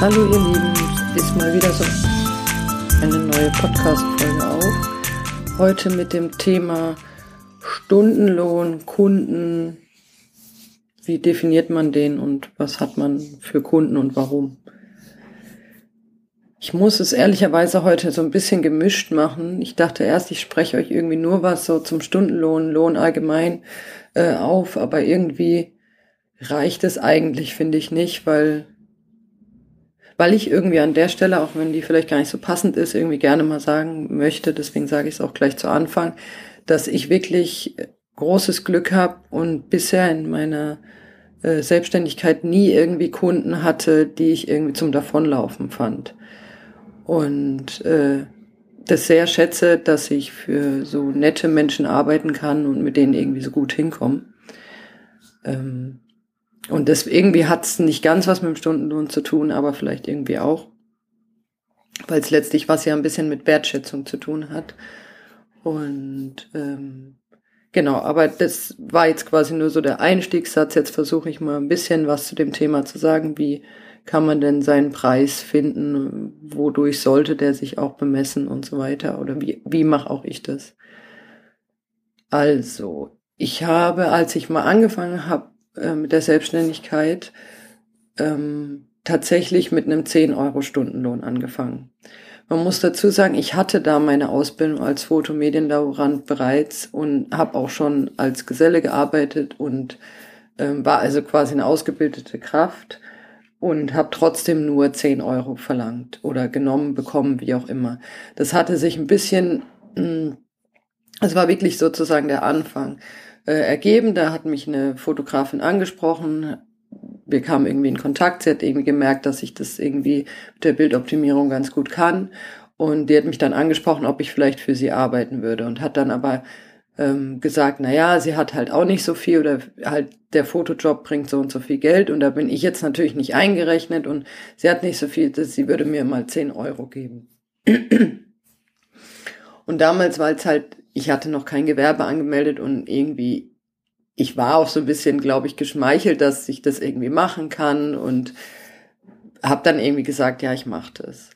Hallo ihr Lieben, ist mal wieder so eine neue Podcast-Folge auf. Heute mit dem Thema Stundenlohn, Kunden. Wie definiert man den und was hat man für Kunden und warum? Ich muss es ehrlicherweise heute so ein bisschen gemischt machen. Ich dachte erst, ich spreche euch irgendwie nur was so zum Stundenlohn, Lohn allgemein äh, auf, aber irgendwie reicht es eigentlich, finde ich nicht, weil weil ich irgendwie an der Stelle, auch wenn die vielleicht gar nicht so passend ist, irgendwie gerne mal sagen möchte, deswegen sage ich es auch gleich zu Anfang, dass ich wirklich großes Glück habe und bisher in meiner äh, Selbstständigkeit nie irgendwie Kunden hatte, die ich irgendwie zum Davonlaufen fand. Und äh, das sehr schätze, dass ich für so nette Menschen arbeiten kann und mit denen irgendwie so gut hinkomme. Ähm, und das irgendwie hat es nicht ganz was mit dem Stundenlohn zu tun, aber vielleicht irgendwie auch. Weil es letztlich was ja ein bisschen mit Wertschätzung zu tun hat. Und ähm, genau, aber das war jetzt quasi nur so der Einstiegssatz. Jetzt versuche ich mal ein bisschen was zu dem Thema zu sagen. Wie kann man denn seinen Preis finden? Wodurch sollte der sich auch bemessen und so weiter? Oder wie, wie mache auch ich das? Also, ich habe, als ich mal angefangen habe, äh, mit der Selbstständigkeit ähm, tatsächlich mit einem 10-Euro-Stundenlohn angefangen. Man muss dazu sagen, ich hatte da meine Ausbildung als Fotomedienlaborant bereits und habe auch schon als Geselle gearbeitet und ähm, war also quasi eine ausgebildete Kraft und habe trotzdem nur 10 Euro verlangt oder genommen, bekommen, wie auch immer. Das hatte sich ein bisschen, mm, es war wirklich sozusagen der Anfang äh, ergeben. Da hat mich eine Fotografin angesprochen. Wir kamen irgendwie in Kontakt. Sie hat irgendwie gemerkt, dass ich das irgendwie mit der Bildoptimierung ganz gut kann. Und die hat mich dann angesprochen, ob ich vielleicht für sie arbeiten würde und hat dann aber ähm, gesagt, na ja, sie hat halt auch nicht so viel oder halt der Fotojob bringt so und so viel Geld und da bin ich jetzt natürlich nicht eingerechnet und sie hat nicht so viel, sie würde mir mal 10 Euro geben. Und damals war es halt ich hatte noch kein Gewerbe angemeldet und irgendwie, ich war auch so ein bisschen, glaube ich, geschmeichelt, dass ich das irgendwie machen kann und habe dann irgendwie gesagt, ja, ich mache das.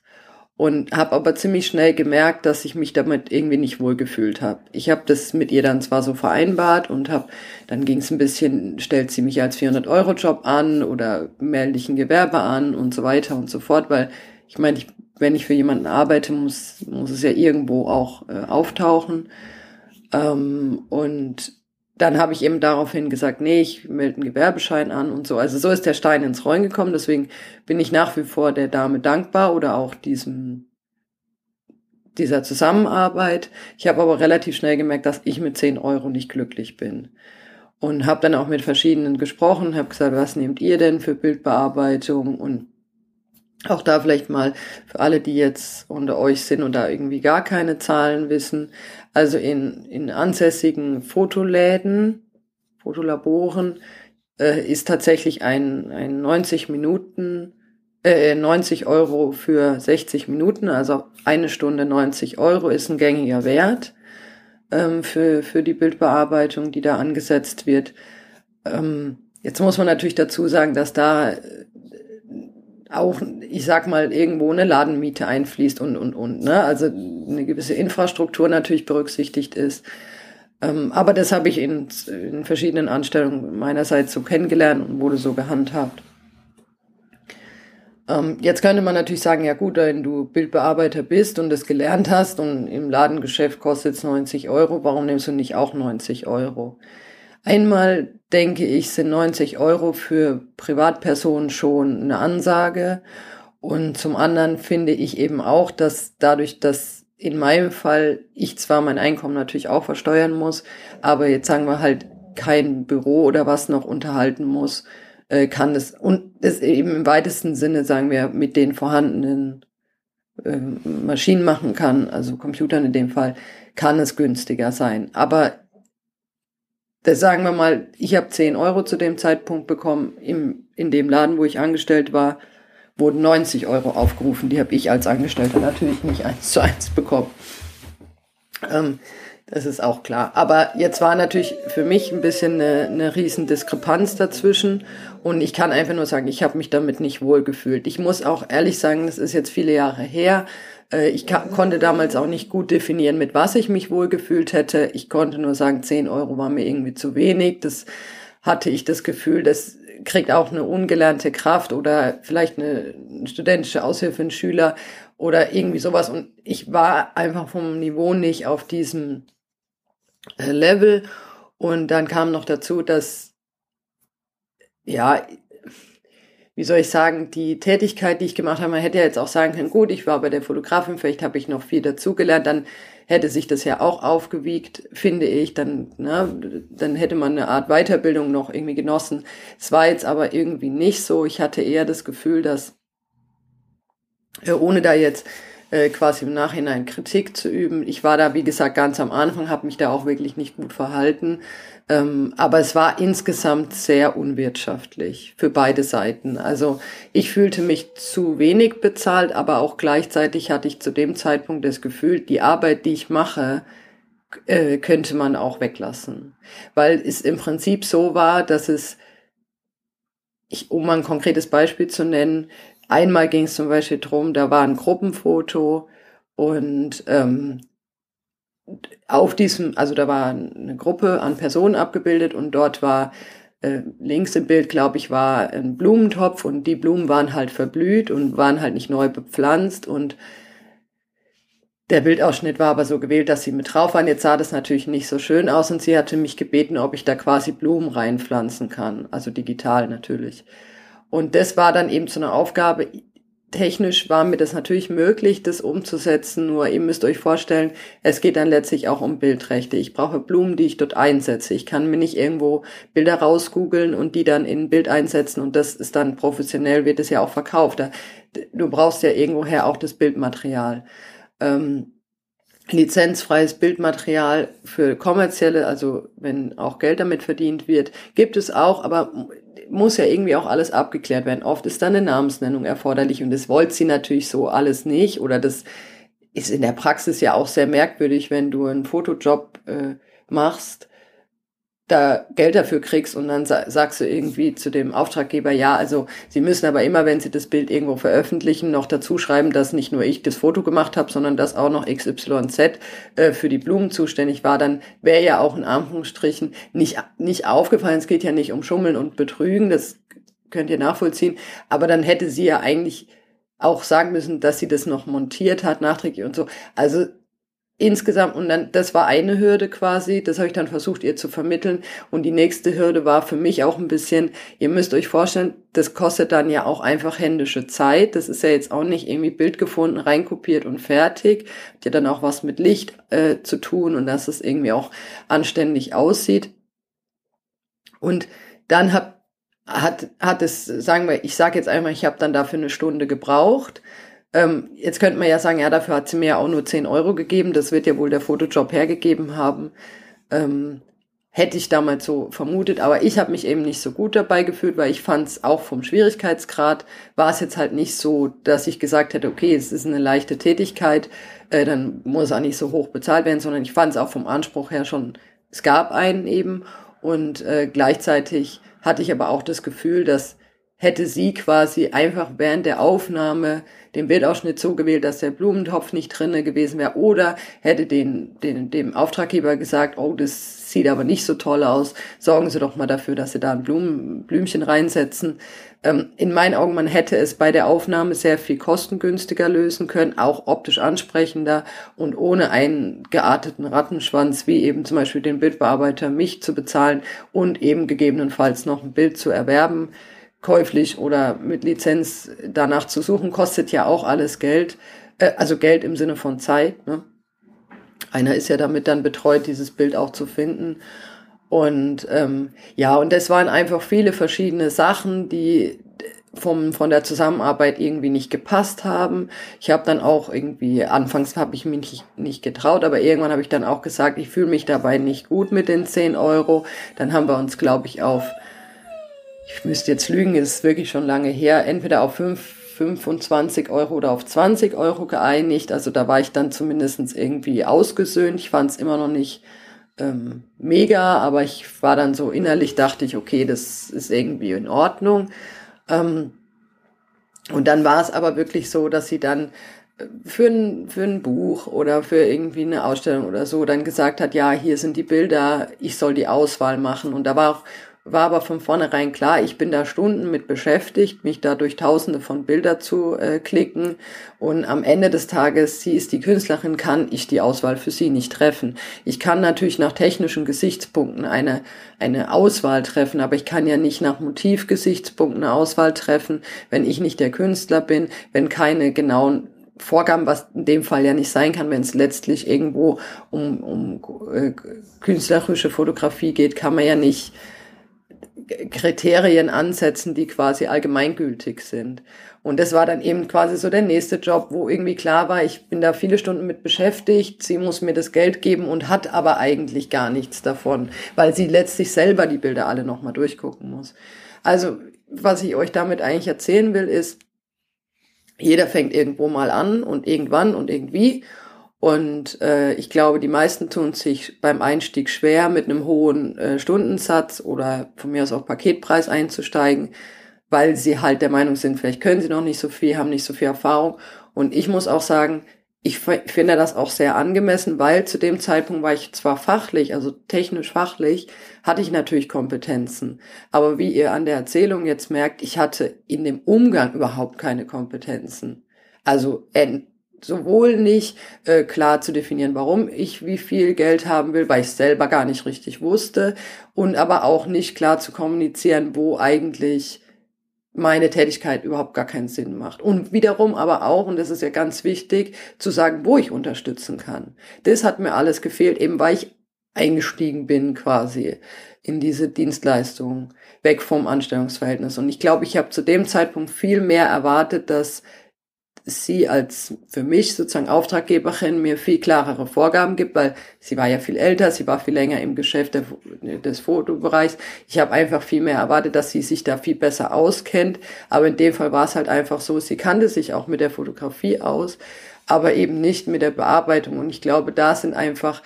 Und habe aber ziemlich schnell gemerkt, dass ich mich damit irgendwie nicht wohlgefühlt habe. Ich habe das mit ihr dann zwar so vereinbart und habe, dann ging es ein bisschen, stellt sie mich als 400-Euro-Job an oder melde ich ein Gewerbe an und so weiter und so fort, weil ich meine, ich wenn ich für jemanden arbeite, muss, muss es ja irgendwo auch äh, auftauchen. Ähm, und dann habe ich eben daraufhin gesagt, nee, ich melde einen Gewerbeschein an und so. Also so ist der Stein ins Rollen gekommen. Deswegen bin ich nach wie vor der Dame dankbar oder auch diesem dieser Zusammenarbeit. Ich habe aber relativ schnell gemerkt, dass ich mit 10 Euro nicht glücklich bin. Und habe dann auch mit verschiedenen gesprochen, habe gesagt, was nehmt ihr denn für Bildbearbeitung? Und auch da vielleicht mal für alle, die jetzt unter euch sind und da irgendwie gar keine Zahlen wissen. Also in, in ansässigen Fotoläden, Fotolaboren, äh, ist tatsächlich ein, ein 90 Minuten, äh, 90 Euro für 60 Minuten, also eine Stunde 90 Euro ist ein gängiger Wert ähm, für, für die Bildbearbeitung, die da angesetzt wird. Ähm, jetzt muss man natürlich dazu sagen, dass da auch, ich sag mal, irgendwo eine Ladenmiete einfließt und, und, und, ne? Also eine gewisse Infrastruktur natürlich berücksichtigt ist. Ähm, aber das habe ich in, in verschiedenen Anstellungen meinerseits so kennengelernt und wurde so gehandhabt. Ähm, jetzt könnte man natürlich sagen, ja gut, wenn du Bildbearbeiter bist und das gelernt hast und im Ladengeschäft kostet es 90 Euro, warum nimmst du nicht auch 90 Euro? Einmal denke ich, sind 90 Euro für Privatpersonen schon eine Ansage. Und zum anderen finde ich eben auch, dass dadurch, dass in meinem Fall ich zwar mein Einkommen natürlich auch versteuern muss, aber jetzt sagen wir halt kein Büro oder was noch unterhalten muss, äh, kann es und es eben im weitesten Sinne, sagen wir, mit den vorhandenen äh, Maschinen machen kann, also Computern in dem Fall, kann es günstiger sein. Aber sagen wir mal, ich habe 10 Euro zu dem Zeitpunkt bekommen. Im, in dem Laden, wo ich angestellt war, wurden 90 Euro aufgerufen. Die habe ich als Angestellter natürlich nicht eins zu eins bekommen. Ähm, Das ist auch klar. Aber jetzt war natürlich für mich ein bisschen eine, eine riesen Diskrepanz dazwischen. Und ich kann einfach nur sagen, ich habe mich damit nicht wohl gefühlt. Ich muss auch ehrlich sagen, das ist jetzt viele Jahre her. Äh, ich konnte damals auch nicht gut definieren, mit was ich mich wohl gefühlt hätte. Ich konnte nur sagen, 10 Euro war mir irgendwie zu wenig. Das hatte ich das Gefühl, das kriegt auch eine ungelernte Kraft oder vielleicht eine studentische Aushilfe, ein Schüler oder irgendwie sowas. Und ich war einfach vom Niveau nicht auf diesem äh, Level. Und dann kam noch dazu, dass, ja, wie soll ich sagen, die Tätigkeit, die ich gemacht habe, man hätte ja jetzt auch sagen können, gut, ich war bei der Fotografin, vielleicht habe ich noch viel dazugelernt, dann hätte sich das ja auch aufgewiegt, finde ich, dann, ne, dann hätte man eine Art Weiterbildung noch irgendwie genossen. Es war jetzt aber irgendwie nicht so. Ich hatte eher das Gefühl, dass, äh, ohne da jetzt äh, quasi im Nachhinein Kritik zu üben. Ich war da, wie gesagt, ganz am Anfang, habe mich da auch wirklich nicht gut verhalten. Ähm, aber es war insgesamt sehr unwirtschaftlich für beide Seiten. Also ich fühlte mich zu wenig bezahlt, aber auch gleichzeitig hatte ich zu dem Zeitpunkt das Gefühl, die Arbeit, die ich mache, äh, könnte man auch weglassen. Weil es im Prinzip so war, dass es, ich, um mal ein konkretes Beispiel zu nennen, Einmal ging es zum Beispiel drum, da war ein Gruppenfoto und ähm, auf diesem, also da war eine Gruppe an Personen abgebildet und dort war äh, links im Bild, glaube ich, war ein Blumentopf und die Blumen waren halt verblüht und waren halt nicht neu bepflanzt und der Bildausschnitt war aber so gewählt, dass sie mit drauf waren. Jetzt sah das natürlich nicht so schön aus und sie hatte mich gebeten, ob ich da quasi Blumen reinpflanzen kann, also digital natürlich. Und das war dann eben so eine Aufgabe. Technisch war mir das natürlich möglich, das umzusetzen, nur ihr müsst euch vorstellen, es geht dann letztlich auch um Bildrechte. Ich brauche Blumen, die ich dort einsetze. Ich kann mir nicht irgendwo Bilder rausgoogeln und die dann in ein Bild einsetzen und das ist dann professionell, wird es ja auch verkauft. Du brauchst ja irgendwoher auch das Bildmaterial. Ähm, lizenzfreies Bildmaterial für kommerzielle, also wenn auch Geld damit verdient wird, gibt es auch, aber muss ja irgendwie auch alles abgeklärt werden. Oft ist dann eine Namensnennung erforderlich und das wollte sie natürlich so alles nicht oder das ist in der Praxis ja auch sehr merkwürdig, wenn du einen Fotojob äh, machst da Geld dafür kriegst und dann sagst du irgendwie zu dem Auftraggeber, ja, also sie müssen aber immer, wenn sie das Bild irgendwo veröffentlichen, noch dazu schreiben, dass nicht nur ich das Foto gemacht habe, sondern dass auch noch XYZ äh, für die Blumen zuständig war, dann wäre ja auch in Anführungsstrichen nicht, nicht aufgefallen. Es geht ja nicht um Schummeln und Betrügen, das könnt ihr nachvollziehen, aber dann hätte sie ja eigentlich auch sagen müssen, dass sie das noch montiert hat, nachträglich und so. Also insgesamt und dann das war eine Hürde quasi, das habe ich dann versucht ihr zu vermitteln. Und die nächste Hürde war für mich auch ein bisschen, ihr müsst euch vorstellen, das kostet dann ja auch einfach händische Zeit, das ist ja jetzt auch nicht irgendwie Bild gefunden, reinkopiert und fertig, hat ja dann auch was mit Licht äh, zu tun und dass es irgendwie auch anständig aussieht. Und dann hab, hat hat es sagen wir, ich sage jetzt einmal, ich habe dann dafür eine Stunde gebraucht ähm, jetzt könnte man ja sagen, ja, dafür hat sie mir ja auch nur 10 Euro gegeben. Das wird ja wohl der Fotojob hergegeben haben. Ähm, hätte ich damals so vermutet, aber ich habe mich eben nicht so gut dabei gefühlt, weil ich fand es auch vom Schwierigkeitsgrad war es jetzt halt nicht so, dass ich gesagt hätte, okay, es ist eine leichte Tätigkeit, äh, dann muss auch nicht so hoch bezahlt werden, sondern ich fand es auch vom Anspruch her schon, es gab einen eben und äh, gleichzeitig hatte ich aber auch das Gefühl, dass hätte sie quasi einfach während der Aufnahme den Bildausschnitt so gewählt, dass der Blumentopf nicht drinne gewesen wäre oder hätte den, den, dem Auftraggeber gesagt, oh, das sieht aber nicht so toll aus, sorgen Sie doch mal dafür, dass Sie da ein Blumen, Blümchen reinsetzen. Ähm, in meinen Augen, man hätte es bei der Aufnahme sehr viel kostengünstiger lösen können, auch optisch ansprechender und ohne einen gearteten Rattenschwanz, wie eben zum Beispiel den Bildbearbeiter mich zu bezahlen und eben gegebenenfalls noch ein Bild zu erwerben käuflich oder mit Lizenz danach zu suchen, kostet ja auch alles Geld. Äh, also Geld im Sinne von Zeit. Ne? Einer ist ja damit dann betreut, dieses Bild auch zu finden. Und ähm, ja, und das waren einfach viele verschiedene Sachen, die vom, von der Zusammenarbeit irgendwie nicht gepasst haben. Ich habe dann auch irgendwie, anfangs habe ich mich nicht, nicht getraut, aber irgendwann habe ich dann auch gesagt, ich fühle mich dabei nicht gut mit den 10 Euro. Dann haben wir uns, glaube ich, auf ich müsste jetzt lügen, ist wirklich schon lange her, entweder auf fünf, 25 Euro oder auf 20 Euro geeinigt. Also da war ich dann zumindestens irgendwie ausgesöhnt. Ich fand es immer noch nicht ähm, mega, aber ich war dann so innerlich, dachte ich, okay, das ist irgendwie in Ordnung. Ähm, und dann war es aber wirklich so, dass sie dann äh, für ein, für ein Buch oder für irgendwie eine Ausstellung oder so dann gesagt hat, ja, hier sind die Bilder, ich soll die Auswahl machen. Und da war auch war aber von vornherein klar, ich bin da Stunden mit beschäftigt, mich da durch tausende von Bilder zu äh, klicken und am Ende des Tages, sie ist die Künstlerin, kann ich die Auswahl für sie nicht treffen. Ich kann natürlich nach technischen Gesichtspunkten eine, eine Auswahl treffen, aber ich kann ja nicht nach Motivgesichtspunkten eine Auswahl treffen, wenn ich nicht der Künstler bin, wenn keine genauen Vorgaben, was in dem Fall ja nicht sein kann, wenn es letztlich irgendwo um, um äh, künstlerische Fotografie geht, kann man ja nicht Kriterien ansetzen, die quasi allgemeingültig sind. Und das war dann eben quasi so der nächste Job, wo irgendwie klar war, ich bin da viele Stunden mit beschäftigt, sie muss mir das Geld geben und hat aber eigentlich gar nichts davon, weil sie letztlich selber die Bilder alle nochmal durchgucken muss. Also, was ich euch damit eigentlich erzählen will, ist, jeder fängt irgendwo mal an und irgendwann und irgendwie und äh, ich glaube, die meisten tun sich beim Einstieg schwer, mit einem hohen äh, Stundensatz oder von mir aus auch Paketpreis einzusteigen, weil sie halt der Meinung sind, vielleicht können sie noch nicht so viel, haben nicht so viel Erfahrung. Und ich muss auch sagen, ich finde das auch sehr angemessen, weil zu dem Zeitpunkt war ich zwar fachlich, also technisch fachlich, hatte ich natürlich Kompetenzen. Aber wie ihr an der Erzählung jetzt merkt, ich hatte in dem Umgang überhaupt keine Kompetenzen. Also sowohl nicht äh, klar zu definieren, warum ich wie viel Geld haben will, weil ich selber gar nicht richtig wusste und aber auch nicht klar zu kommunizieren, wo eigentlich meine Tätigkeit überhaupt gar keinen Sinn macht. Und wiederum aber auch, und das ist ja ganz wichtig, zu sagen, wo ich unterstützen kann. Das hat mir alles gefehlt, eben weil ich eingestiegen bin quasi in diese Dienstleistung, weg vom Anstellungsverhältnis. Und ich glaube, ich habe zu dem Zeitpunkt viel mehr erwartet, dass sie als für mich sozusagen Auftraggeberin mir viel klarere Vorgaben gibt, weil sie war ja viel älter, sie war viel länger im Geschäft des Fotobereichs. Ich habe einfach viel mehr erwartet, dass sie sich da viel besser auskennt. Aber in dem Fall war es halt einfach so, sie kannte sich auch mit der Fotografie aus, aber eben nicht mit der Bearbeitung. Und ich glaube, da sind einfach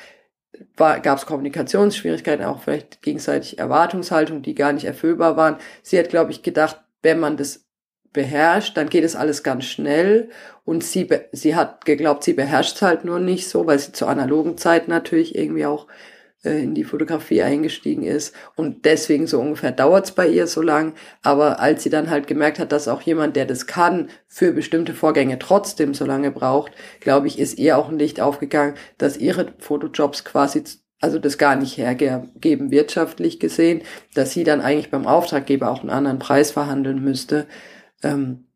gab es Kommunikationsschwierigkeiten, auch vielleicht gegenseitig Erwartungshaltung, die gar nicht erfüllbar waren. Sie hat, glaube ich, gedacht, wenn man das beherrscht, dann geht es alles ganz schnell. Und sie, sie hat geglaubt, sie beherrscht es halt nur nicht so, weil sie zur analogen Zeit natürlich irgendwie auch äh, in die Fotografie eingestiegen ist. Und deswegen so ungefähr dauert es bei ihr so lang. Aber als sie dann halt gemerkt hat, dass auch jemand, der das kann, für bestimmte Vorgänge trotzdem so lange braucht, glaube ich, ist ihr auch ein Licht aufgegangen, dass ihre Fotojobs quasi also das gar nicht hergeben wirtschaftlich gesehen, dass sie dann eigentlich beim Auftraggeber auch einen anderen Preis verhandeln müsste ähm,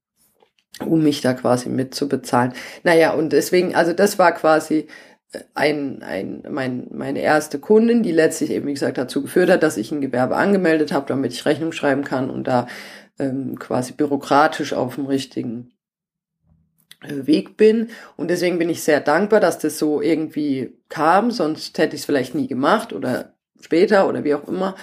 um mich da quasi mitzubezahlen. Naja, und deswegen, also das war quasi äh, ein, ein, mein, meine erste Kundin, die letztlich eben, wie gesagt, dazu geführt hat, dass ich ein Gewerbe angemeldet habe, damit ich Rechnung schreiben kann und da ähm, quasi bürokratisch auf dem richtigen äh, Weg bin. Und deswegen bin ich sehr dankbar, dass das so irgendwie kam, sonst hätte ich es vielleicht nie gemacht oder später oder wie auch immer.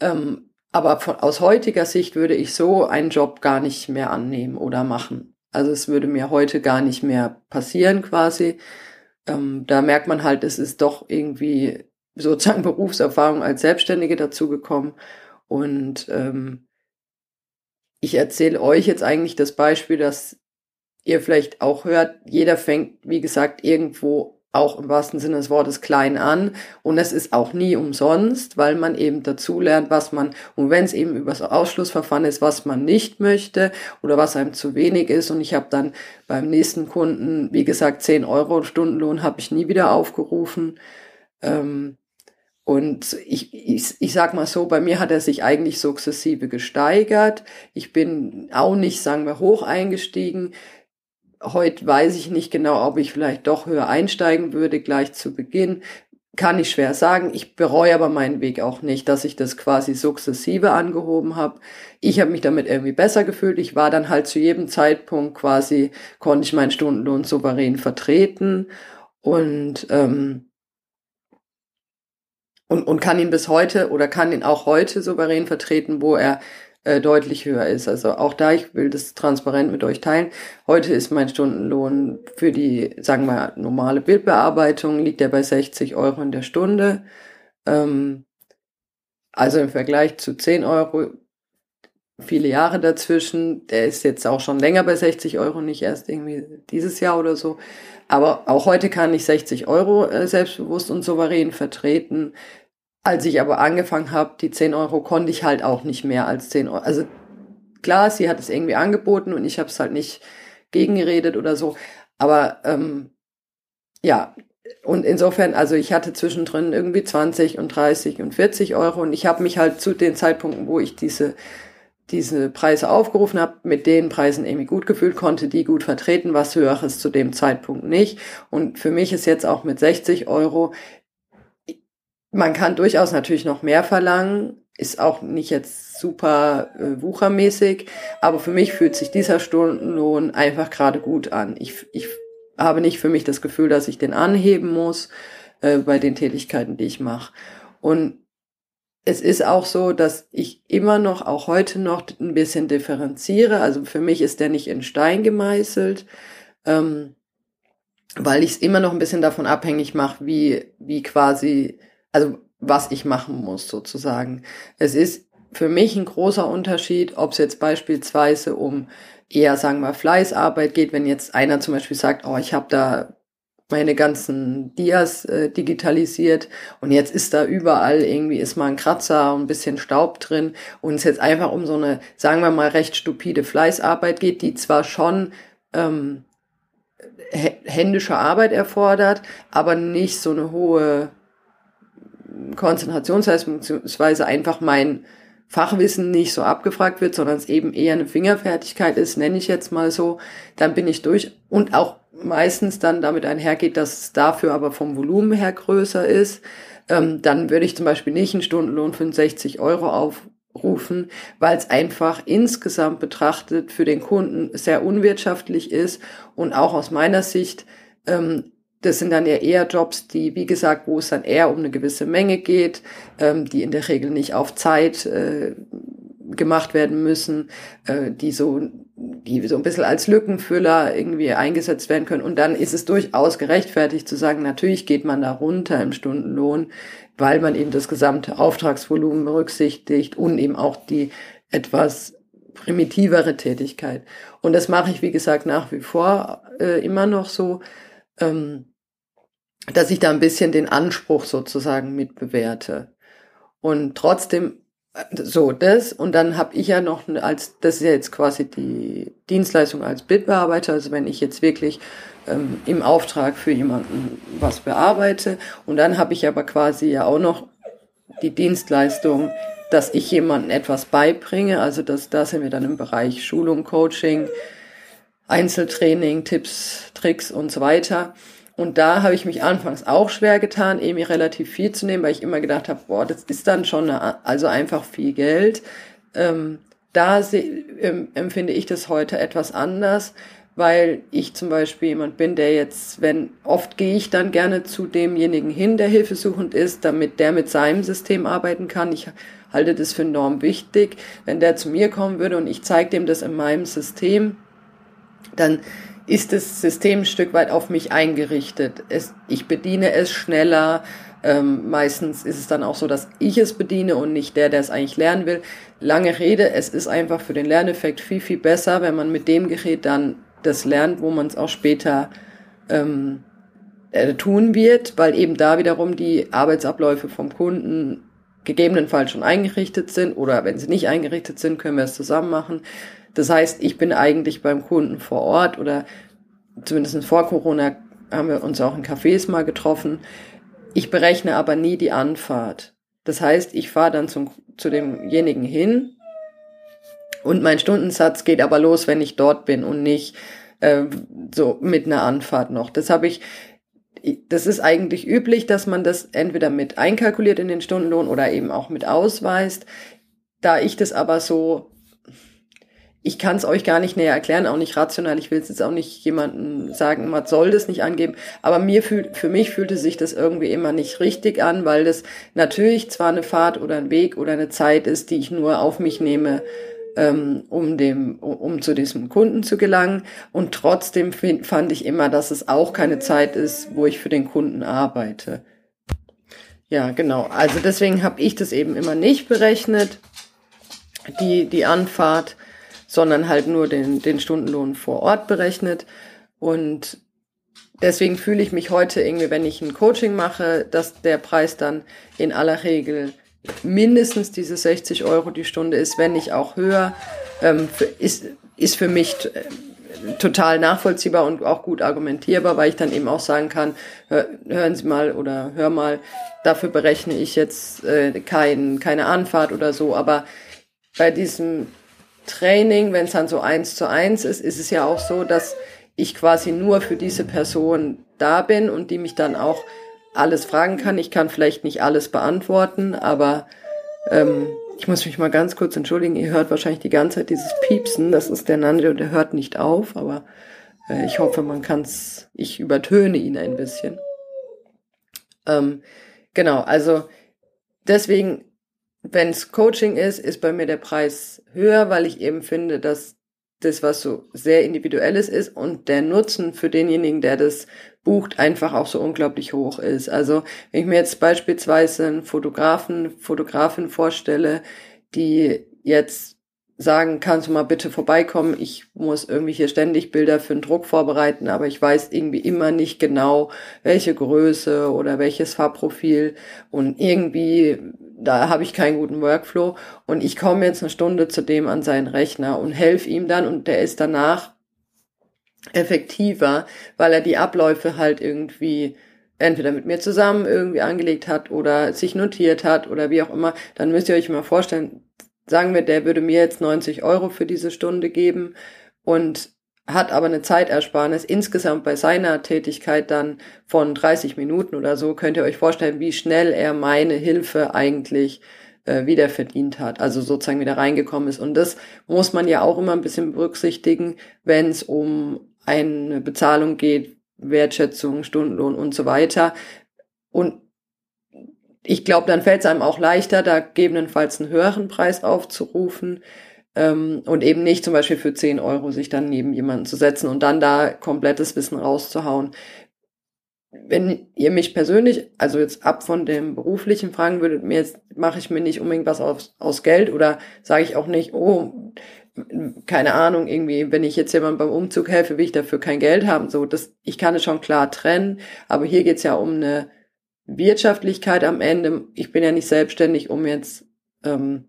Ähm, aber von, aus heutiger Sicht würde ich so einen Job gar nicht mehr annehmen oder machen. Also es würde mir heute gar nicht mehr passieren quasi. Ähm, da merkt man halt, es ist doch irgendwie sozusagen Berufserfahrung als Selbstständige dazugekommen. Und ähm, ich erzähle euch jetzt eigentlich das Beispiel, dass ihr vielleicht auch hört, jeder fängt, wie gesagt, irgendwo auch im wahrsten Sinne des Wortes klein an. Und es ist auch nie umsonst, weil man eben dazu lernt, was man, und wenn es eben übers Ausschlussverfahren ist, was man nicht möchte oder was einem zu wenig ist. Und ich habe dann beim nächsten Kunden, wie gesagt, 10 Euro Stundenlohn habe ich nie wieder aufgerufen. Ähm, und ich, ich, ich sag mal so, bei mir hat er sich eigentlich sukzessive gesteigert. Ich bin auch nicht, sagen wir, hoch eingestiegen. Heute weiß ich nicht genau, ob ich vielleicht doch höher einsteigen würde, gleich zu Beginn. Kann ich schwer sagen. Ich bereue aber meinen Weg auch nicht, dass ich das quasi sukzessive angehoben habe. Ich habe mich damit irgendwie besser gefühlt. Ich war dann halt zu jedem Zeitpunkt quasi, konnte ich meinen Stundenlohn souverän vertreten und, ähm, und, und kann ihn bis heute oder kann ihn auch heute souverän vertreten, wo er äh, deutlich höher ist. Also auch da, ich will das transparent mit euch teilen. Heute ist mein Stundenlohn für die, sagen wir, normale Bildbearbeitung liegt ja bei 60 Euro in der Stunde. Ähm, also im Vergleich zu 10 Euro viele Jahre dazwischen. Der ist jetzt auch schon länger bei 60 Euro, nicht erst irgendwie dieses Jahr oder so. Aber auch heute kann ich 60 Euro äh, selbstbewusst und souverän vertreten. Als ich aber angefangen habe, die 10 Euro konnte ich halt auch nicht mehr als 10 Euro. Also klar, sie hat es irgendwie angeboten und ich habe es halt nicht gegengeredet oder so. Aber ähm, ja, und insofern, also ich hatte zwischendrin irgendwie 20 und 30 und 40 Euro und ich habe mich halt zu den Zeitpunkten, wo ich diese diese Preise aufgerufen habe, mit den Preisen irgendwie gut gefühlt, konnte die gut vertreten, was höheres zu dem Zeitpunkt nicht. Und für mich ist jetzt auch mit 60 Euro, man kann durchaus natürlich noch mehr verlangen, ist auch nicht jetzt super äh, wuchermäßig, aber für mich fühlt sich dieser Stundenlohn einfach gerade gut an. Ich, ich habe nicht für mich das Gefühl, dass ich den anheben muss äh, bei den Tätigkeiten, die ich mache. Und es ist auch so, dass ich immer noch, auch heute noch, ein bisschen differenziere. Also für mich ist der nicht in Stein gemeißelt, ähm, weil ich es immer noch ein bisschen davon abhängig mache, wie, wie quasi, also was ich machen muss sozusagen. Es ist für mich ein großer Unterschied, ob es jetzt beispielsweise um eher, sagen wir, Fleißarbeit geht, wenn jetzt einer zum Beispiel sagt, oh, ich habe da meine ganzen Dias äh, digitalisiert und jetzt ist da überall irgendwie ist mal ein Kratzer und ein bisschen Staub drin und es jetzt einfach um so eine, sagen wir mal, recht stupide Fleißarbeit geht, die zwar schon ähm, händische Arbeit erfordert, aber nicht so eine hohe Konzentrationsleistung, beziehungsweise einfach mein Fachwissen nicht so abgefragt wird, sondern es eben eher eine Fingerfertigkeit ist, nenne ich jetzt mal so, dann bin ich durch. Und auch meistens dann damit einhergeht, dass es dafür aber vom Volumen her größer ist, ähm, dann würde ich zum Beispiel nicht einen Stundenlohn von 60 Euro aufrufen, weil es einfach insgesamt betrachtet für den Kunden sehr unwirtschaftlich ist und auch aus meiner Sicht ähm, das sind dann ja eher Jobs, die, wie gesagt, wo es dann eher um eine gewisse Menge geht, ähm, die in der Regel nicht auf Zeit äh, gemacht werden müssen, äh, die so, die so ein bisschen als Lückenfüller irgendwie eingesetzt werden können. Und dann ist es durchaus gerechtfertigt zu sagen, natürlich geht man da runter im Stundenlohn, weil man eben das gesamte Auftragsvolumen berücksichtigt und eben auch die etwas primitivere Tätigkeit. Und das mache ich, wie gesagt, nach wie vor äh, immer noch so, ähm, dass ich da ein bisschen den Anspruch sozusagen mitbewerte. Und trotzdem so, das. Und dann habe ich ja noch als, das ist ja jetzt quasi die Dienstleistung als Bildbearbeiter, also wenn ich jetzt wirklich ähm, im Auftrag für jemanden was bearbeite. Und dann habe ich aber quasi ja auch noch die Dienstleistung, dass ich jemanden etwas beibringe. Also das, da sind wir dann im Bereich Schulung, Coaching, Einzeltraining, Tipps, Tricks und so weiter. Und da habe ich mich anfangs auch schwer getan, eben relativ viel zu nehmen, weil ich immer gedacht habe, boah, das ist dann schon eine, also einfach viel Geld. Ähm, da ähm, empfinde ich das heute etwas anders, weil ich zum Beispiel jemand bin, der jetzt, wenn oft gehe ich dann gerne zu demjenigen hin, der hilfesuchend ist, damit der mit seinem System arbeiten kann. Ich halte das für enorm wichtig. Wenn der zu mir kommen würde und ich zeige dem das in meinem System, dann ist das System ein Stück weit auf mich eingerichtet. Es, ich bediene es schneller. Ähm, meistens ist es dann auch so, dass ich es bediene und nicht der, der es eigentlich lernen will. Lange Rede, es ist einfach für den Lerneffekt viel, viel besser, wenn man mit dem Gerät dann das lernt, wo man es auch später ähm, äh, tun wird, weil eben da wiederum die Arbeitsabläufe vom Kunden gegebenenfalls schon eingerichtet sind oder wenn sie nicht eingerichtet sind, können wir es zusammen machen. Das heißt, ich bin eigentlich beim Kunden vor Ort oder zumindest vor Corona haben wir uns auch in Cafés mal getroffen. Ich berechne aber nie die Anfahrt. Das heißt, ich fahre dann zum, zu demjenigen hin und mein Stundensatz geht aber los, wenn ich dort bin und nicht äh, so mit einer Anfahrt noch. Das habe ich, das ist eigentlich üblich, dass man das entweder mit einkalkuliert in den Stundenlohn oder eben auch mit ausweist. Da ich das aber so ich kann es euch gar nicht näher erklären, auch nicht rational. Ich will es jetzt auch nicht jemandem sagen, man soll das nicht angeben. Aber mir fühlt, für mich fühlte sich das irgendwie immer nicht richtig an, weil das natürlich zwar eine Fahrt oder ein Weg oder eine Zeit ist, die ich nur auf mich nehme, ähm, um dem, um zu diesem Kunden zu gelangen. Und trotzdem find, fand ich immer, dass es auch keine Zeit ist, wo ich für den Kunden arbeite. Ja, genau. Also deswegen habe ich das eben immer nicht berechnet, die, die Anfahrt, sondern halt nur den, den Stundenlohn vor Ort berechnet. Und deswegen fühle ich mich heute irgendwie, wenn ich ein Coaching mache, dass der Preis dann in aller Regel mindestens diese 60 Euro die Stunde ist, wenn nicht auch höher, ähm, ist, ist für mich äh, total nachvollziehbar und auch gut argumentierbar, weil ich dann eben auch sagen kann, hör, hören Sie mal oder hör mal, dafür berechne ich jetzt äh, kein, keine Anfahrt oder so, aber bei diesem Training, wenn es dann so eins zu eins ist, ist es ja auch so, dass ich quasi nur für diese Person da bin und die mich dann auch alles fragen kann. Ich kann vielleicht nicht alles beantworten, aber ähm, ich muss mich mal ganz kurz entschuldigen. Ihr hört wahrscheinlich die ganze Zeit dieses Piepsen. Das ist der Nando, der hört nicht auf, aber äh, ich hoffe, man kann es, ich übertöne ihn ein bisschen. Ähm, genau, also deswegen, wenn es Coaching ist, ist bei mir der Preis höher, weil ich eben finde, dass das, was so sehr individuelles ist und der Nutzen für denjenigen, der das bucht, einfach auch so unglaublich hoch ist. Also wenn ich mir jetzt beispielsweise einen Fotografen, Fotografin vorstelle, die jetzt sagen, kannst du mal bitte vorbeikommen, ich muss irgendwie hier ständig Bilder für den Druck vorbereiten, aber ich weiß irgendwie immer nicht genau, welche Größe oder welches Farbprofil und irgendwie da habe ich keinen guten Workflow. Und ich komme jetzt eine Stunde zu dem an seinen Rechner und helfe ihm dann. Und der ist danach effektiver, weil er die Abläufe halt irgendwie entweder mit mir zusammen irgendwie angelegt hat oder sich notiert hat oder wie auch immer, dann müsst ihr euch mal vorstellen, sagen wir, der würde mir jetzt 90 Euro für diese Stunde geben. Und hat aber eine Zeitersparnis insgesamt bei seiner Tätigkeit dann von 30 Minuten oder so, könnt ihr euch vorstellen, wie schnell er meine Hilfe eigentlich äh, wieder verdient hat, also sozusagen wieder reingekommen ist. Und das muss man ja auch immer ein bisschen berücksichtigen, wenn es um eine Bezahlung geht, Wertschätzung, Stundenlohn und so weiter. Und ich glaube, dann fällt es einem auch leichter, da gegebenenfalls einen höheren Preis aufzurufen, ähm, und eben nicht zum Beispiel für 10 Euro sich dann neben jemanden zu setzen und dann da komplettes Wissen rauszuhauen. Wenn ihr mich persönlich, also jetzt ab von dem beruflichen fragen würdet, mir jetzt mache ich mir nicht unbedingt was aus, aus Geld oder sage ich auch nicht, oh, keine Ahnung, irgendwie, wenn ich jetzt jemandem beim Umzug helfe, will ich dafür kein Geld haben. So, das, ich kann es schon klar trennen, aber hier geht's ja um eine Wirtschaftlichkeit am Ende. Ich bin ja nicht selbstständig, um jetzt ähm,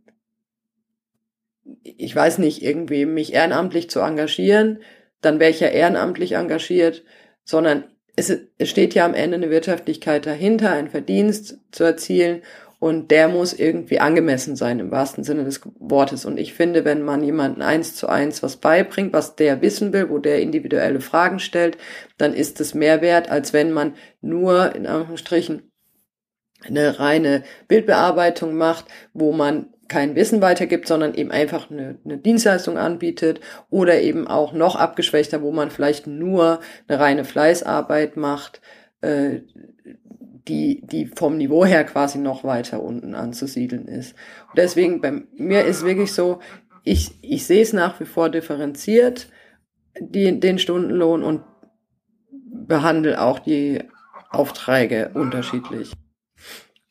ich weiß nicht, irgendwie mich ehrenamtlich zu engagieren, dann wäre ich ja ehrenamtlich engagiert, sondern es, es steht ja am Ende eine Wirtschaftlichkeit dahinter, ein Verdienst zu erzielen und der muss irgendwie angemessen sein im wahrsten Sinne des Wortes. Und ich finde, wenn man jemanden eins zu eins was beibringt, was der wissen will, wo der individuelle Fragen stellt, dann ist es mehr wert, als wenn man nur in Anführungsstrichen eine reine Bildbearbeitung macht, wo man kein Wissen weitergibt, sondern eben einfach eine, eine, Dienstleistung anbietet oder eben auch noch abgeschwächter, wo man vielleicht nur eine reine Fleißarbeit macht, äh, die, die vom Niveau her quasi noch weiter unten anzusiedeln ist. Und deswegen bei mir ist wirklich so, ich, ich sehe es nach wie vor differenziert, die, den Stundenlohn und behandle auch die Aufträge unterschiedlich.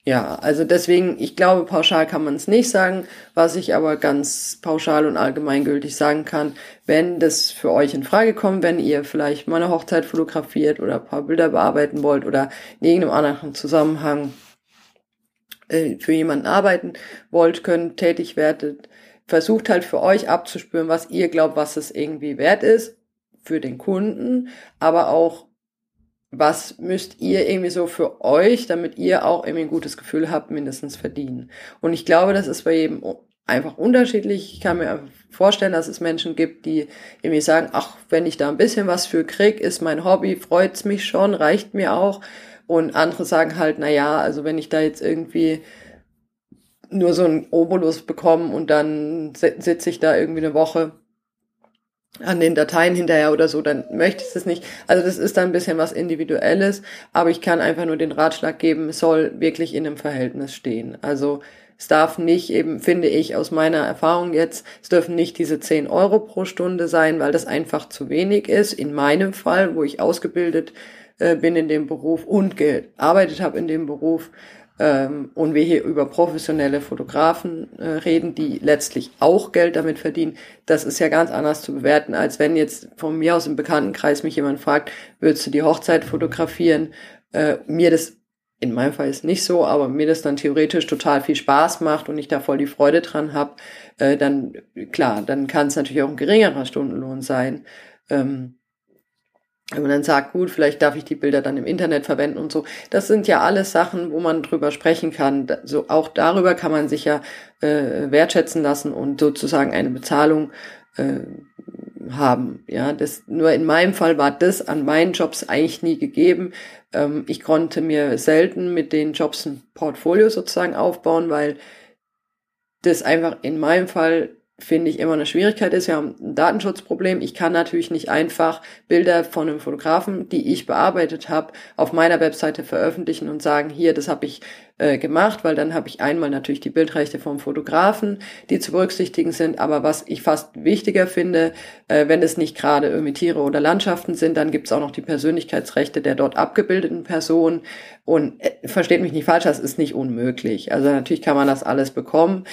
Ja, also deswegen, ich glaube, pauschal kann man es nicht sagen. Was ich aber ganz pauschal und allgemeingültig sagen kann, wenn das für euch in Frage kommt, wenn ihr vielleicht mal eine Hochzeit fotografiert oder ein paar Bilder bearbeiten wollt oder in irgendeinem anderen Zusammenhang äh, für jemanden arbeiten wollt, könnt, tätig werdet, versucht halt für euch abzuspüren, was ihr glaubt, was es irgendwie wert ist für den Kunden, aber auch was müsst ihr irgendwie so für euch, damit ihr auch irgendwie ein gutes Gefühl habt, mindestens verdienen. Und ich glaube, das ist bei jedem einfach unterschiedlich. Ich kann mir vorstellen, dass es Menschen gibt, die irgendwie sagen, ach, wenn ich da ein bisschen was für krieg, ist mein Hobby, freut's mich schon, reicht mir auch. Und andere sagen halt, na ja, also wenn ich da jetzt irgendwie nur so einen Obolus bekomme und dann sitze ich da irgendwie eine Woche an den Dateien hinterher oder so, dann möchte ich es nicht. Also das ist dann ein bisschen was Individuelles, aber ich kann einfach nur den Ratschlag geben, es soll wirklich in einem Verhältnis stehen. Also Es darf nicht eben, finde ich aus meiner Erfahrung jetzt, es dürfen nicht diese 10 Euro pro Stunde sein, weil das einfach zu wenig ist. In meinem Fall, wo ich ausgebildet äh, bin in dem Beruf und gearbeitet habe in dem Beruf, ähm, und wir hier über professionelle Fotografen äh, reden, die letztlich auch Geld damit verdienen, das ist ja ganz anders zu bewerten, als wenn jetzt von mir aus im Bekanntenkreis mich jemand fragt, würdest du die Hochzeit fotografieren? Äh, mir das in meinem Fall ist nicht so, aber mir das dann theoretisch total viel Spaß macht und ich da voll die Freude dran habe, äh, dann klar, dann kann es natürlich auch ein geringerer Stundenlohn sein. Ähm, wenn man dann sagt, gut, vielleicht darf ich die Bilder dann im Internet verwenden und so. Das sind ja alles Sachen, wo man drüber sprechen kann. So auch darüber kann man sich ja äh, wertschätzen lassen und sozusagen eine Bezahlung äh, haben. Ja, das nur in meinem Fall war das an meinen Jobs eigentlich nie gegeben. Ähm, ich konnte mir selten mit den Jobs ein Portfolio sozusagen aufbauen, weil das einfach in meinem Fall finde ich immer eine Schwierigkeit ist. Wir haben ein Datenschutzproblem. Ich kann natürlich nicht einfach Bilder von einem Fotografen, die ich bearbeitet habe, auf meiner Webseite veröffentlichen und sagen, hier, das habe ich äh, gemacht, weil dann habe ich einmal natürlich die Bildrechte vom Fotografen, die zu berücksichtigen sind. Aber was ich fast wichtiger finde, äh, wenn es nicht gerade irgendwie Tiere oder Landschaften sind, dann gibt es auch noch die Persönlichkeitsrechte der dort abgebildeten Person. Und äh, versteht mich nicht falsch, das ist nicht unmöglich. Also natürlich kann man das alles bekommen,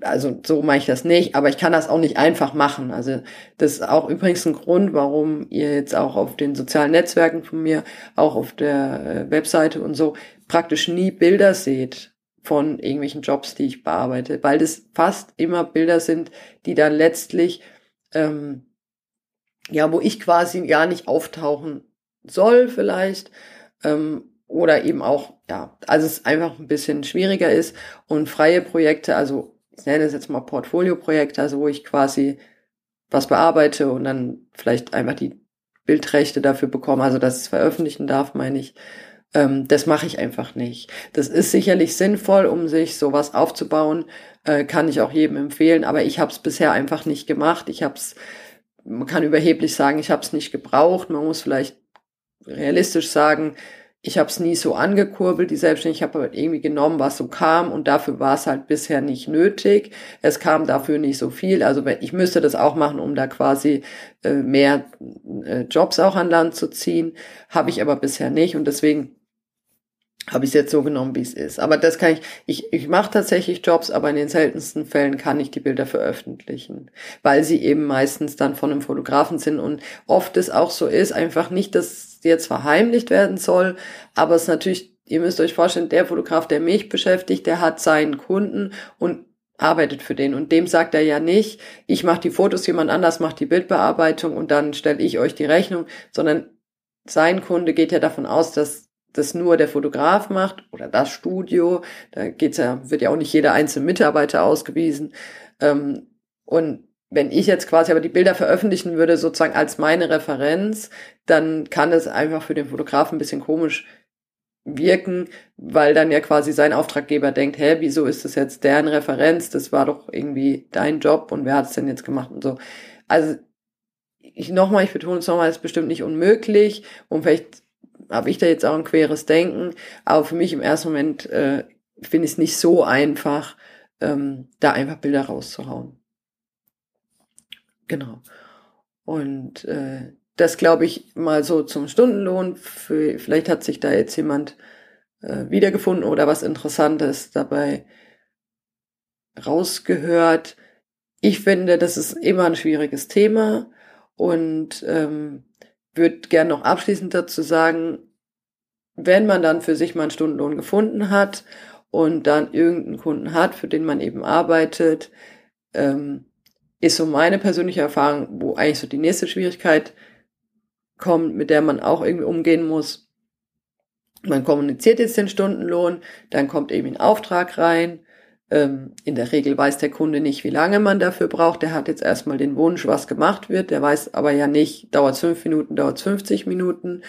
also so mache ich das nicht, aber ich kann das auch nicht einfach machen. Also das ist auch übrigens ein Grund, warum ihr jetzt auch auf den sozialen Netzwerken von mir, auch auf der äh, Webseite und so praktisch nie Bilder seht von irgendwelchen Jobs, die ich bearbeite, weil das fast immer Bilder sind, die dann letztlich ähm, ja, wo ich quasi gar nicht auftauchen soll vielleicht ähm, oder eben auch ja, also es einfach ein bisschen schwieriger ist und freie Projekte, also ich nenne es jetzt mal Portfolio-Projekte, also wo ich quasi was bearbeite und dann vielleicht einfach die Bildrechte dafür bekomme, also dass es veröffentlichen darf, meine ich. Ähm, das mache ich einfach nicht. Das ist sicherlich sinnvoll, um sich sowas aufzubauen, äh, kann ich auch jedem empfehlen, aber ich habe es bisher einfach nicht gemacht. Ich habe es, man kann überheblich sagen, ich habe es nicht gebraucht. Man muss vielleicht realistisch sagen, ich habe es nie so angekurbelt, die Selbstständigkeit. Ich habe halt irgendwie genommen, was so kam und dafür war es halt bisher nicht nötig. Es kam dafür nicht so viel. Also ich müsste das auch machen, um da quasi äh, mehr äh, Jobs auch an Land zu ziehen. Habe ich aber bisher nicht und deswegen habe ich es jetzt so genommen, wie es ist. Aber das kann ich, ich, ich mache tatsächlich Jobs, aber in den seltensten Fällen kann ich die Bilder veröffentlichen, weil sie eben meistens dann von einem Fotografen sind und oft es auch so ist, einfach nicht, dass jetzt verheimlicht werden soll, aber es natürlich, ihr müsst euch vorstellen, der Fotograf, der mich beschäftigt, der hat seinen Kunden und arbeitet für den und dem sagt er ja nicht, ich mache die Fotos, jemand anders macht die Bildbearbeitung und dann stelle ich euch die Rechnung, sondern sein Kunde geht ja davon aus, dass das nur der Fotograf macht oder das Studio. Da geht's ja, wird ja auch nicht jeder einzelne Mitarbeiter ausgewiesen. Ähm, und wenn ich jetzt quasi aber die Bilder veröffentlichen würde, sozusagen als meine Referenz, dann kann es einfach für den Fotografen ein bisschen komisch wirken, weil dann ja quasi sein Auftraggeber denkt, hä, wieso ist das jetzt deren Referenz? Das war doch irgendwie dein Job und wer hat es denn jetzt gemacht und so. Also ich nochmal, ich betone es nochmal, ist bestimmt nicht unmöglich und vielleicht habe ich da jetzt auch ein queres Denken, aber für mich im ersten Moment äh, finde ich es nicht so einfach, ähm, da einfach Bilder rauszuhauen. Genau. Und äh, das glaube ich mal so zum Stundenlohn. Für, vielleicht hat sich da jetzt jemand äh, wiedergefunden oder was Interessantes dabei rausgehört. Ich finde, das ist immer ein schwieriges Thema und ähm, würde gern noch abschließend dazu sagen, wenn man dann für sich mal einen Stundenlohn gefunden hat und dann irgendeinen Kunden hat, für den man eben arbeitet, ähm, ist so meine persönliche Erfahrung, wo eigentlich so die nächste Schwierigkeit kommt, mit der man auch irgendwie umgehen muss. Man kommuniziert jetzt den Stundenlohn, dann kommt eben ein Auftrag rein ähm, in der Regel weiß der Kunde nicht, wie lange man dafür braucht. Der hat jetzt erstmal den Wunsch, was gemacht wird. Der weiß aber ja nicht, dauert fünf Minuten, dauert 50 Minuten.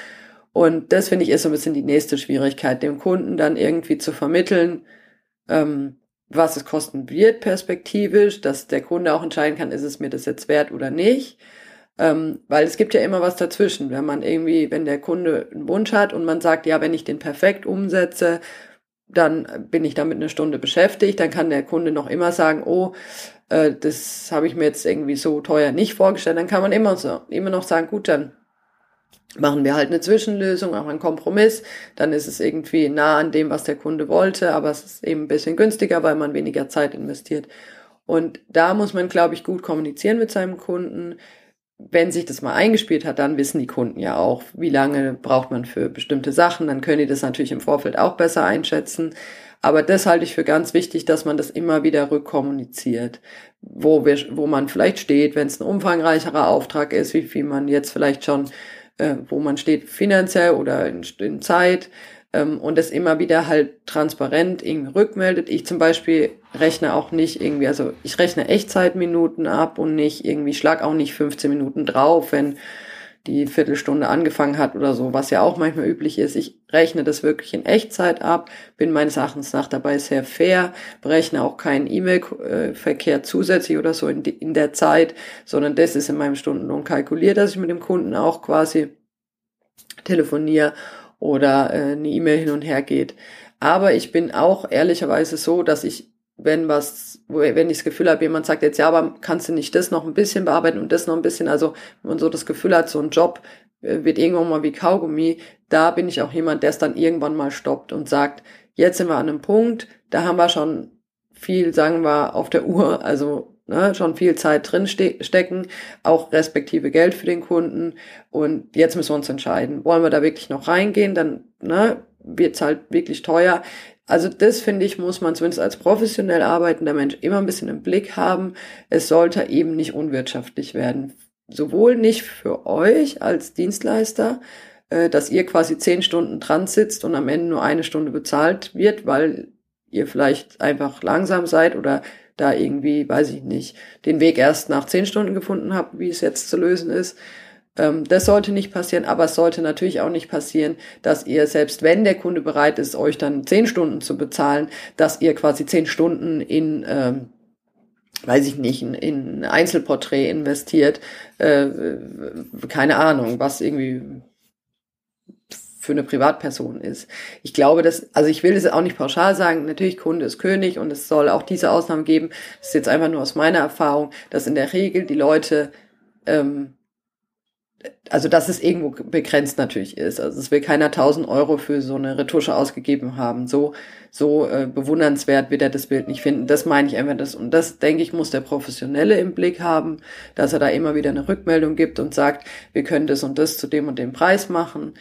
Und das finde ich ist so ein bisschen die nächste Schwierigkeit, dem Kunden dann irgendwie zu vermitteln, ähm, was es kosten wird perspektivisch, dass der Kunde auch entscheiden kann, ist es mir das jetzt wert oder nicht. Ähm, weil es gibt ja immer was dazwischen. Wenn man irgendwie, wenn der Kunde einen Wunsch hat und man sagt, ja, wenn ich den perfekt umsetze, dann bin ich damit eine Stunde beschäftigt, dann kann der Kunde noch immer sagen, oh, äh, das habe ich mir jetzt irgendwie so teuer nicht vorgestellt, dann kann man immer, so, immer noch sagen, gut, dann machen wir halt eine Zwischenlösung, auch einen Kompromiss, dann ist es irgendwie nah an dem, was der Kunde wollte, aber es ist eben ein bisschen günstiger, weil man weniger Zeit investiert. Und da muss man, glaube ich, gut kommunizieren mit seinem Kunden. Wenn sich das mal eingespielt hat, dann wissen die Kunden ja auch, wie lange braucht man für bestimmte Sachen. Dann können die das natürlich im Vorfeld auch besser einschätzen. Aber das halte ich für ganz wichtig, dass man das immer wieder rückkommuniziert, wo, wir, wo man vielleicht steht, wenn es ein umfangreicherer Auftrag ist, wie viel man jetzt vielleicht schon, äh, wo man steht finanziell oder in, in Zeit ähm, und es immer wieder halt transparent irgendwie rückmeldet. Ich zum Beispiel rechne auch nicht irgendwie, also ich rechne Echtzeitminuten ab und nicht irgendwie, schlag auch nicht 15 Minuten drauf, wenn die Viertelstunde angefangen hat oder so, was ja auch manchmal üblich ist. Ich rechne das wirklich in Echtzeit ab, bin meines Erachtens nach dabei sehr fair, berechne auch keinen E-Mail-Verkehr zusätzlich oder so in, in der Zeit, sondern das ist in meinem Stundenlohn kalkuliert, dass ich mit dem Kunden auch quasi telefoniere oder äh, eine E-Mail hin und her geht. Aber ich bin auch ehrlicherweise so, dass ich, wenn was, wenn ich das Gefühl habe, jemand sagt jetzt, ja, aber kannst du nicht das noch ein bisschen bearbeiten und das noch ein bisschen, also wenn man so das Gefühl hat, so ein Job äh, wird irgendwann mal wie Kaugummi, da bin ich auch jemand, der es dann irgendwann mal stoppt und sagt, jetzt sind wir an einem Punkt, da haben wir schon viel, sagen wir, auf der Uhr, also ne, schon viel Zeit drin ste stecken, auch respektive Geld für den Kunden. Und jetzt müssen wir uns entscheiden, wollen wir da wirklich noch reingehen, dann ne, wird es halt wirklich teuer. Also das finde ich, muss man zumindest als professionell arbeitender Mensch immer ein bisschen im Blick haben. Es sollte eben nicht unwirtschaftlich werden. Sowohl nicht für euch als Dienstleister, äh, dass ihr quasi zehn Stunden dran sitzt und am Ende nur eine Stunde bezahlt wird, weil ihr vielleicht einfach langsam seid oder da irgendwie, weiß ich nicht, den Weg erst nach zehn Stunden gefunden habe, wie es jetzt zu lösen ist. Ähm, das sollte nicht passieren, aber es sollte natürlich auch nicht passieren, dass ihr, selbst wenn der Kunde bereit ist, euch dann zehn Stunden zu bezahlen, dass ihr quasi zehn Stunden in ähm, weiß ich nicht, in, in Einzelporträt investiert, äh, keine Ahnung, was irgendwie für eine Privatperson ist. Ich glaube, dass, also ich will es auch nicht pauschal sagen, natürlich Kunde ist König und es soll auch diese Ausnahmen geben. Das ist jetzt einfach nur aus meiner Erfahrung, dass in der Regel die Leute, ähm, also dass es irgendwo begrenzt natürlich ist. Also es will keiner 1000 Euro für so eine Retusche ausgegeben haben. So, so äh, bewundernswert wird er das Bild nicht finden. Das meine ich einfach das. Und das, denke ich, muss der Professionelle im Blick haben, dass er da immer wieder eine Rückmeldung gibt und sagt, wir können das und das zu dem und dem Preis machen.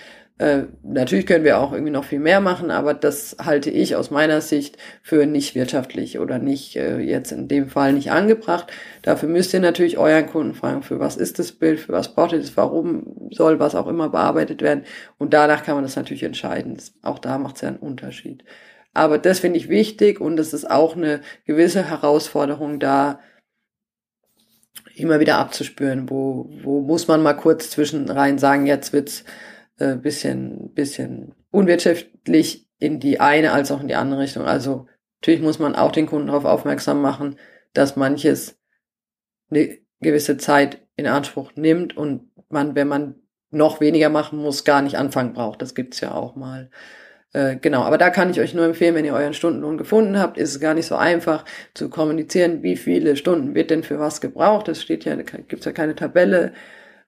Äh, natürlich können wir auch irgendwie noch viel mehr machen, aber das halte ich aus meiner Sicht für nicht wirtschaftlich oder nicht äh, jetzt in dem Fall nicht angebracht. Dafür müsst ihr natürlich euren Kunden fragen, für was ist das Bild, für was braucht ihr das, warum soll was auch immer bearbeitet werden. Und danach kann man das natürlich entscheiden. Auch da macht es ja einen Unterschied. Aber das finde ich wichtig und es ist auch eine gewisse Herausforderung da, immer wieder abzuspüren, wo, wo muss man mal kurz zwischen rein sagen, jetzt wird's äh, bisschen, bisschen unwirtschaftlich in die eine als auch in die andere Richtung. Also natürlich muss man auch den Kunden darauf aufmerksam machen, dass manches eine gewisse Zeit in Anspruch nimmt und man, wenn man noch weniger machen muss, gar nicht anfangen braucht. Das gibt's ja auch mal. Äh, genau, aber da kann ich euch nur empfehlen, wenn ihr euren Stundenlohn gefunden habt, ist es gar nicht so einfach zu kommunizieren, wie viele Stunden wird denn für was gebraucht. Es steht ja, gibt's ja keine Tabelle.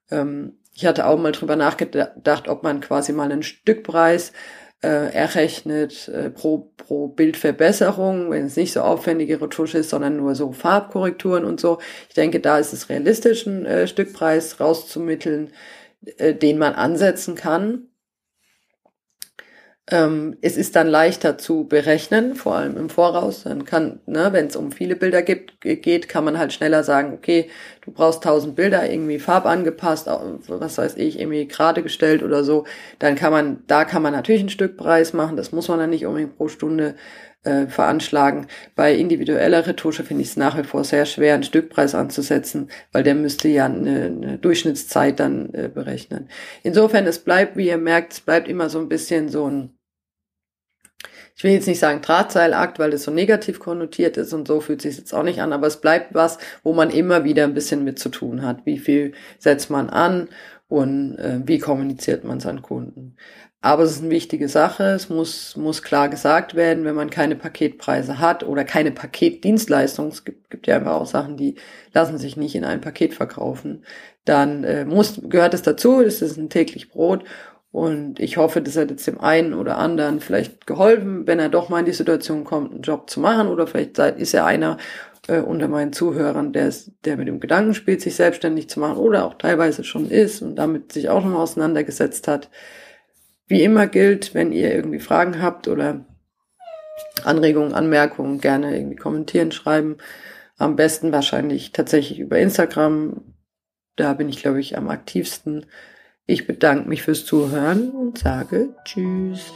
Ähm, ich hatte auch mal drüber nachgedacht, ob man quasi mal einen Stückpreis äh, errechnet äh, pro, pro Bildverbesserung, wenn es nicht so aufwendige Retusche ist, sondern nur so Farbkorrekturen und so. Ich denke, da ist es realistisch, einen äh, Stückpreis rauszumitteln, äh, den man ansetzen kann. Ähm, es ist dann leichter zu berechnen, vor allem im Voraus. Dann kann, ne, wenn es um viele Bilder gibt, geht, kann man halt schneller sagen, okay, du brauchst tausend Bilder irgendwie farbangepasst, was weiß ich, irgendwie gerade gestellt oder so. Dann kann man, da kann man natürlich einen Stückpreis machen. Das muss man dann nicht unbedingt pro Stunde äh, veranschlagen. Bei individueller Retusche finde ich es nach wie vor sehr schwer, einen Stückpreis anzusetzen, weil der müsste ja eine, eine Durchschnittszeit dann äh, berechnen. Insofern, es bleibt, wie ihr merkt, es bleibt immer so ein bisschen so ein ich will jetzt nicht sagen Drahtseilakt, weil das so negativ konnotiert ist und so fühlt sich jetzt auch nicht an, aber es bleibt was, wo man immer wieder ein bisschen mit zu tun hat. Wie viel setzt man an und äh, wie kommuniziert man seinen Kunden? Aber es ist eine wichtige Sache. Es muss, muss klar gesagt werden, wenn man keine Paketpreise hat oder keine Paketdienstleistung. Es gibt, gibt ja einfach auch Sachen, die lassen sich nicht in ein Paket verkaufen. Dann äh, muss, gehört es dazu. Das ist ein täglich Brot. Und ich hoffe, das hat jetzt dem einen oder anderen vielleicht geholfen, wenn er doch mal in die Situation kommt, einen Job zu machen. Oder vielleicht ist er einer äh, unter meinen Zuhörern, der, ist, der mit dem Gedanken spielt, sich selbstständig zu machen oder auch teilweise schon ist und damit sich auch schon auseinandergesetzt hat. Wie immer gilt, wenn ihr irgendwie Fragen habt oder Anregungen, Anmerkungen, gerne irgendwie kommentieren, schreiben. Am besten wahrscheinlich tatsächlich über Instagram. Da bin ich, glaube ich, am aktivsten. Ich bedanke mich fürs Zuhören und sage Tschüss.